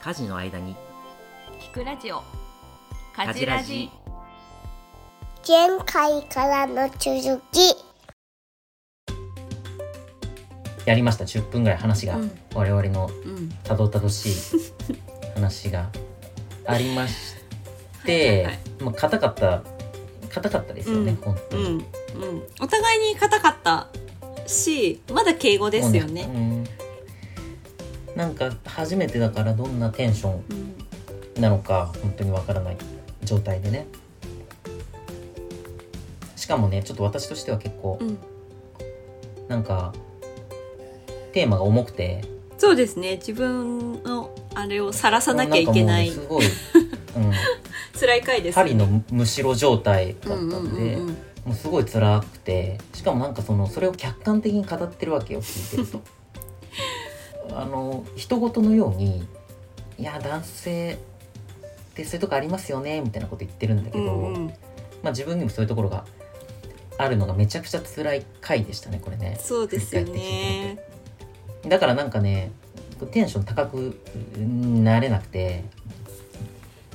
家事の間に。聞くラジオ。家事ラジ。前回からの続き。やりました。10分ぐらい話が、うん。我々のうん。たどたどしい 話がありましてはいはいはい。まあ硬かった硬かったですよね、うん。本当に、うん。うん。お互いに硬かったしまだ敬語ですよねうんなんか初めてだからどんなテンションうん。なのか本当にわからない状態でね。しかもねちょっと私としては結構うん。なんかテーマが重くて。そうですね。自分のあれをさらさなきゃいけない。ねすごい、うん、辛い回です針のむしろ状態だったうんで、もうすごい辛くて。しかもなんかそのそれを客観的に語ってるわけよ聞いてると あの人事のように「いや男性ってそういうとこありますよね」みたいなこと言ってるんだけど、うんうん。まあ自分にもそういうところがあるのがめちゃくちゃ辛い回でしたねこれね。そうですよね。だからなんかねテンション高くなれなくて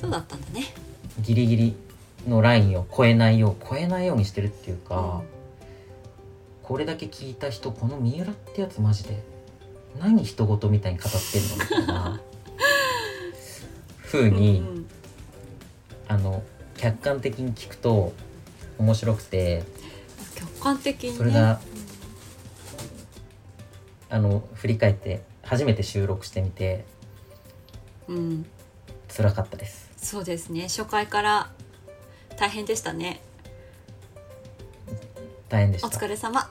そうだったんだね。ギリギリのラインを超えないよう超えないようにしてるっていうか、これだけ聞いた人この三浦ってやつマジで何人事みたいに語ってんのみたいな。風に、うんうん。あの客観的に聞くと面白くて。客観的にね。それがあの振り返って初めて収録してみてうん。辛かったです。そうですね。初回から大変でしたね。お大変でした。疲れ様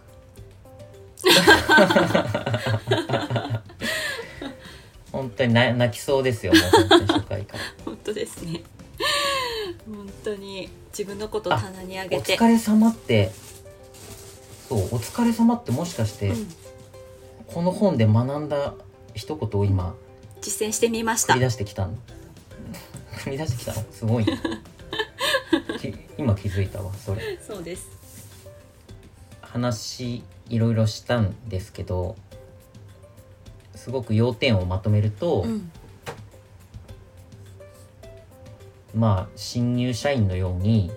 本当にな泣きそうですよもう本当に初回から。本当ですね。本当に自分のことを棚に上おげて。疲れ様ってそうお疲れ様ってもしかして、うん。この本で学んだ一言を今実践してみました。繰り出してきたの？繰り出してきたの？すごい。今気づいたわそれ。そうです話いろいろしたんですけどすごく要点をまとめると、うん。まあ新入社員のように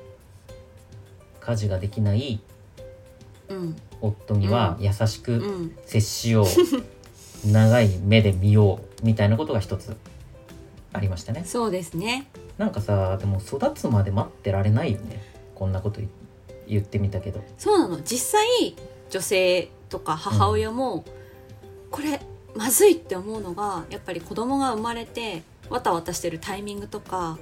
家事ができないうん。夫には優しくうん。接しよう、長い目で見ようみたいなことが一つありましたね。そうですね。なんかさでも育つまで待ってられないよね。こんなこと言言ってみたけど。そうなの。実際女性とか母親も、これまずいって思うのがやっぱり子供が生まれてわたわたしてるタイミングとか、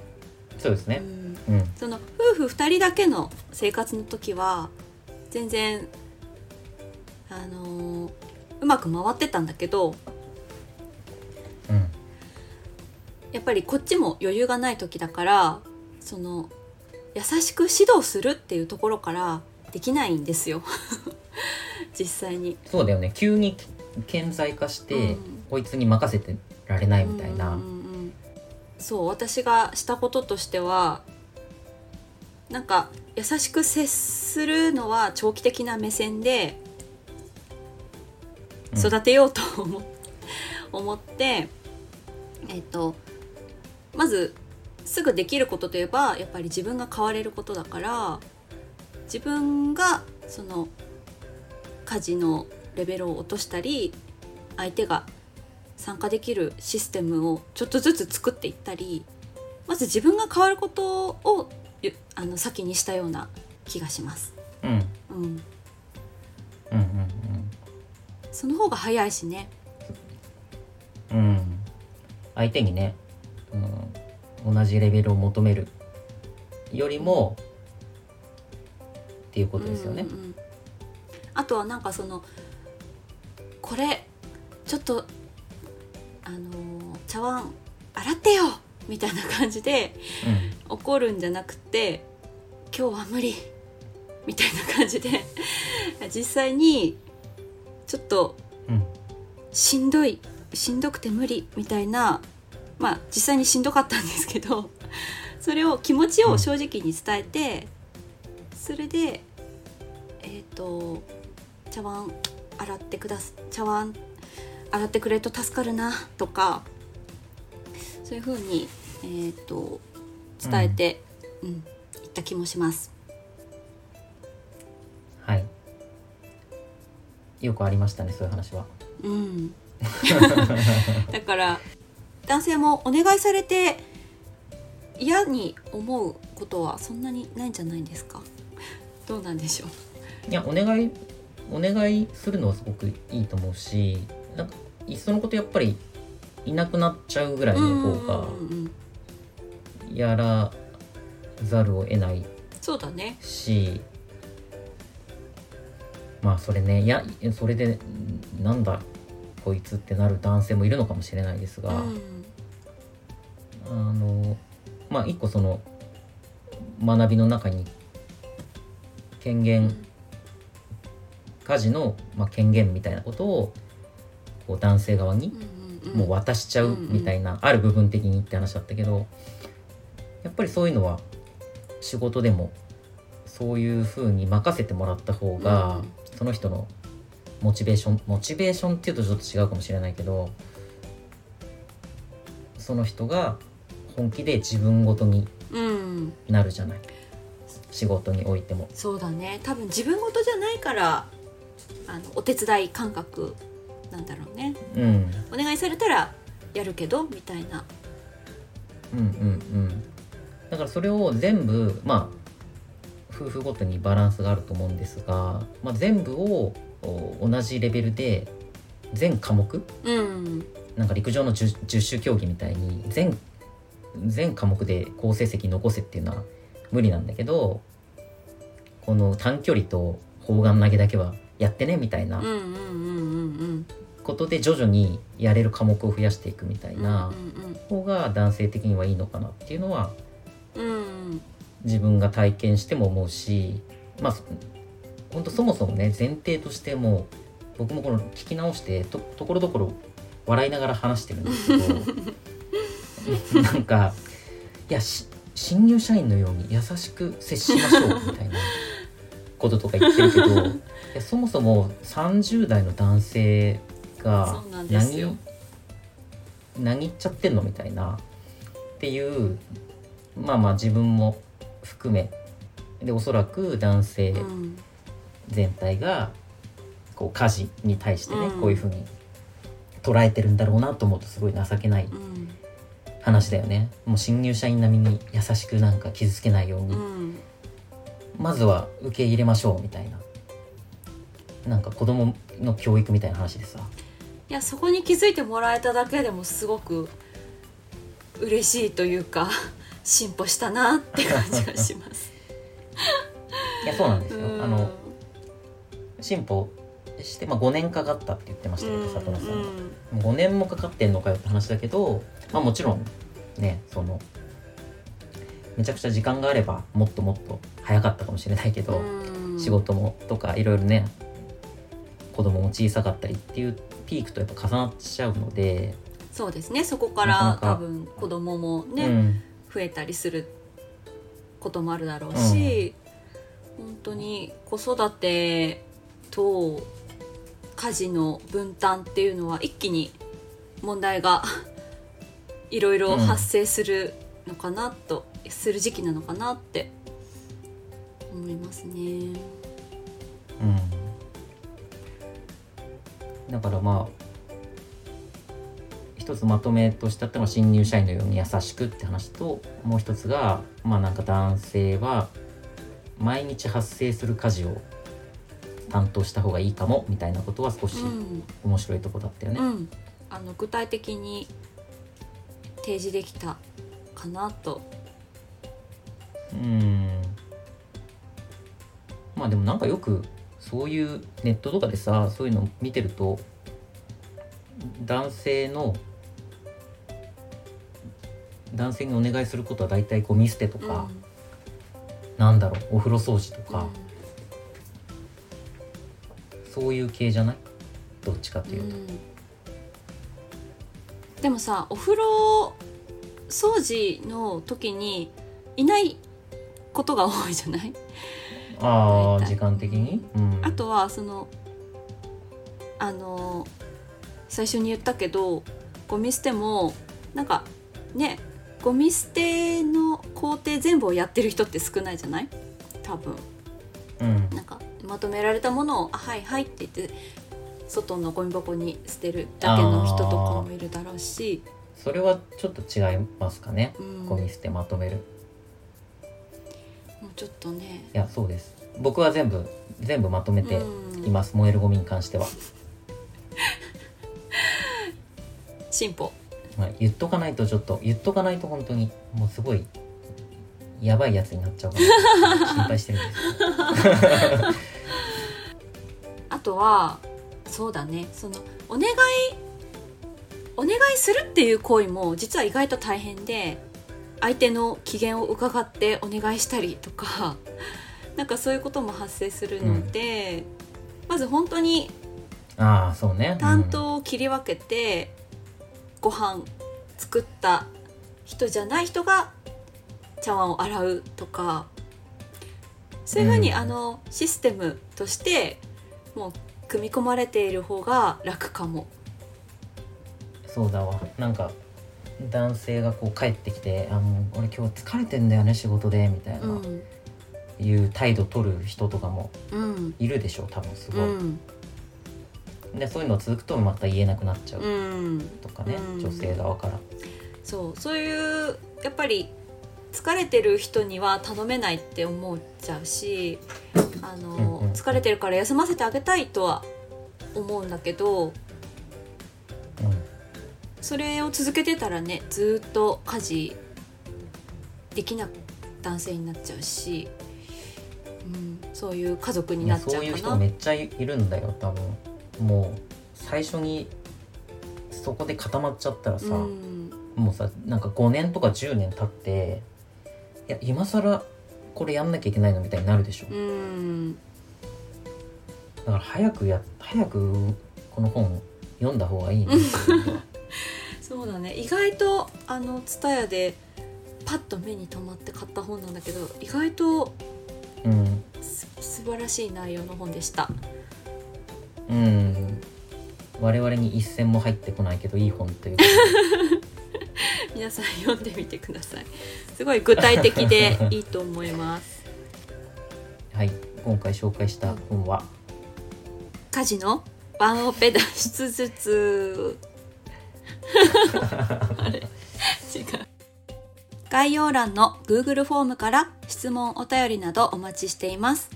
うそうですね。ん、うん。その夫婦2人だけの生活の時は全然あのーうまく回ってたんだけどうん。やっぱりこっちも余裕がない時だからその優しく指導するっていうところからできないんですよ。実際に。そうだよね。急に顕在化して、うん。こいつに任せてられないみたいな、うんうんうん。そう私がしたこととしてはなんか優しく接するのは長期的な目線でうん。育てようと思,、思ってえっとまずすぐできることといえばやっぱり自分が変われることだから自分がその家事のレベルを落としたり相手が参加できるシステムをちょっとずつ作っていったりまず自分が変わることをゆあの先にしたような気がします。うん、うん。うん、うんうん。その方が早いしね。うんうん。相手にね、うん、同じレベルを求めるよりもっていうことですよね。うんうんうん。あとはなんかそのこれちょっとあのー茶碗洗ってよみたいな感じで怒るんじゃなくて今日は無理みたいな感じで実際にちょっとうんうん。しんどいしんどくて無理みたいなまあ実際にしんどかったんですけど それを気持ちを正直に伝えて、それでえっ、と茶碗洗ってくださ茶碗洗ってくれると助かるなとかそういうふうに、えー、と伝えて、うん言った気もします。はい。よくありましたねそういう話は。うん、だから男性もお願いされて嫌に思うことはそんなにないんじゃないですか？どうなんでしょう？いやお願いお願いするのはすごくいいと思うしなんかいっそのことやっぱりいなくなっちゃうぐらいの方がやらざるを得ない。そうだね。しまあそれねいやそれでなんだこいつってなる男性もいるのかもしれないですが、うんあのまあ一個その学びの中に権限家事の、まあ、権限みたいなことをこう男性側にもう渡しちゃうみたいな、ある部分的にって話だったけどやっぱりそういうのは仕事でもそういうふうに任せてもらった方が、うん。その人のモチベーションモチベーションっていうとちょっと違うかもしれないけどその人が本気で自分ごとにうん。なるじゃない。仕事においても。そうだね。多分自分事じゃないからあのお手伝い感覚なんだろうね。うん。お願いされたらやるけどみたいな。うんうんうん。だからそれを全部まあ夫婦ごとにバランスがあると思うんですが、まあ、全部をお同じレベルで全科目？うん。なんか陸上の 10, 10種競技みたいに全全科目で好成績残せっていうのは無理なんだけどこの短距離と砲丸投げだけはやってねみたいなことで徐々にやれる科目を増やしていくみたいうんなうん方が男性的にはいいのかなっていうのは自分が体験しても思うしまあ本当そもそもね前提としてもう僕もこの聞き直してとところどころ笑いながら話してるんですけど なんかいやし新入社員のように優しく接しましょうみたいなこととか言ってるけど いやそもそも30代の男性が何何言っちゃってんのみたいなっていうまあまあ自分も含めでおそらく男性うん。全体がこう家事に対してね、うん。こういうふうに捉えてるんだろうなと思うとすごい情けないうん話だよね。もう新入社員並みに優しくなんか傷つけないように、うん。まずは受け入れましょうみたいな。なんか子供の教育みたいな話でさ。いやそこに気づいてもらえただけでもすごく嬉しいというか進歩したなって感じがします。いやそうなんですよ。うん。あの進歩して、まあ、5年かかったって言ってましたけど里野さんが。うん。もう5年もかかってんのかよって話だけど、まあ、もちろんねそのめちゃくちゃ時間があればもっともっと早かったかもしれないけど、うん。仕事もとかいろいろね子供も小さかったりっていうピークとやっぱ重なっちゃうので、そうですね。そこから多分子供もね、うん。増えたりすることもあるだろうし、本当に子育てと家事の分担っていうのは一気に問題がいろいろ発生するのかなと、する時期なのかなって思いますね。うん、だからまあ一つまとめとしてあったのは新入社員のように優しくって話ともう一つがまあなんか男性は毎日発生する家事を担当した方がいいかもみたいなことは少しうん。面白いとこだったよね。うん、あの具体的に提示できたかなと。うん。まあでもなんかよくそういうネットとかでさそういうの見てると男性の男性にお願いすることは大体ゴミ捨てとか、なんだろうお風呂掃除とうん。か、そういう系じゃない？どっちかというと。うん。でもさお風呂掃除の時にいないことが多いじゃない、あ時間的に、うん、あとはそのあの最初に言ったけどゴミ捨てもなんかねゴミ捨ての工程全部をやってる人って少ないじゃない？多分まとめられたものを「あはいはい」って言って外のゴミ箱に捨てるだけの人とかもいるだろうし、それはちょっと違いますかね。うん、ゴミ捨てまとめる。もうちょっとね。いやそうです。僕は全部全部まとめてうん。います、燃えるゴミに関しては、進歩。まあ、言っとかないとちょっと言っとかないと本当にもうすごいやばいやつになっちゃうから 心配してるんですとはそうだね。そのお願いお願いするっていう行為も実は意外と大変で相手の機嫌を伺ってお願いしたりとか なんかそういうことも発生するので、まず本当にああそうね。担当を切り分けて、ご飯作った人じゃない人が茶碗を洗うとかそういうふうに、うん。あのシステムとしてもう組み込まれている方が楽かも。うんそうだわ。なんか男性がこう帰ってきて「あの俺今日疲れてんだよね仕事で」みたいな、うん。いう態度取る人とかもうん。いるでしょう多分すごい、うん。でそういうの続くとまた言えなくなっちゃううん、とかね、うん。女性側から。そう。そういうやっぱり疲れてる人には頼めないって思っちゃうしあの、うんうん疲れてるから休ませてあげたいとは思うんだけどうんそれを続けてたらねずっと家事できな男性になっちゃうし、うん、そういう家族になっちゃそうういう人かな。めっちゃいるんだよ多分。もう最初にそこで固まっちゃったらさ、うん。もうさなんか5年とか10年経っていや今更これやんなきゃいけないのみたいになるでしょ。うんだから早くや早くこの本読んだ方がいいね。っていうのはそうだね。意外とあの TSUTAYA でパッと目に留まって買った本なんだけど意外とうん。す素晴らしい内容の本でした。うん。我々に一銭も入ってこないけどいい本という。か 皆さん読んでみてください。すごい具体的でいいと思います。はい。今回紹介した本は？家事のワンオペ脱出術。あれ？違う。概要欄の Google フォームから質問お便りなどお待ちしています。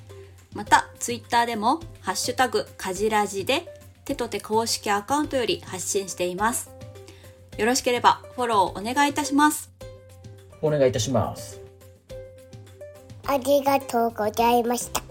また Twitter でも「ハッシュタグかじらじ」で手と手公式アカウントより発信しています。よろしければフォローお願いいたします。お願いいたします。ありがとうございました。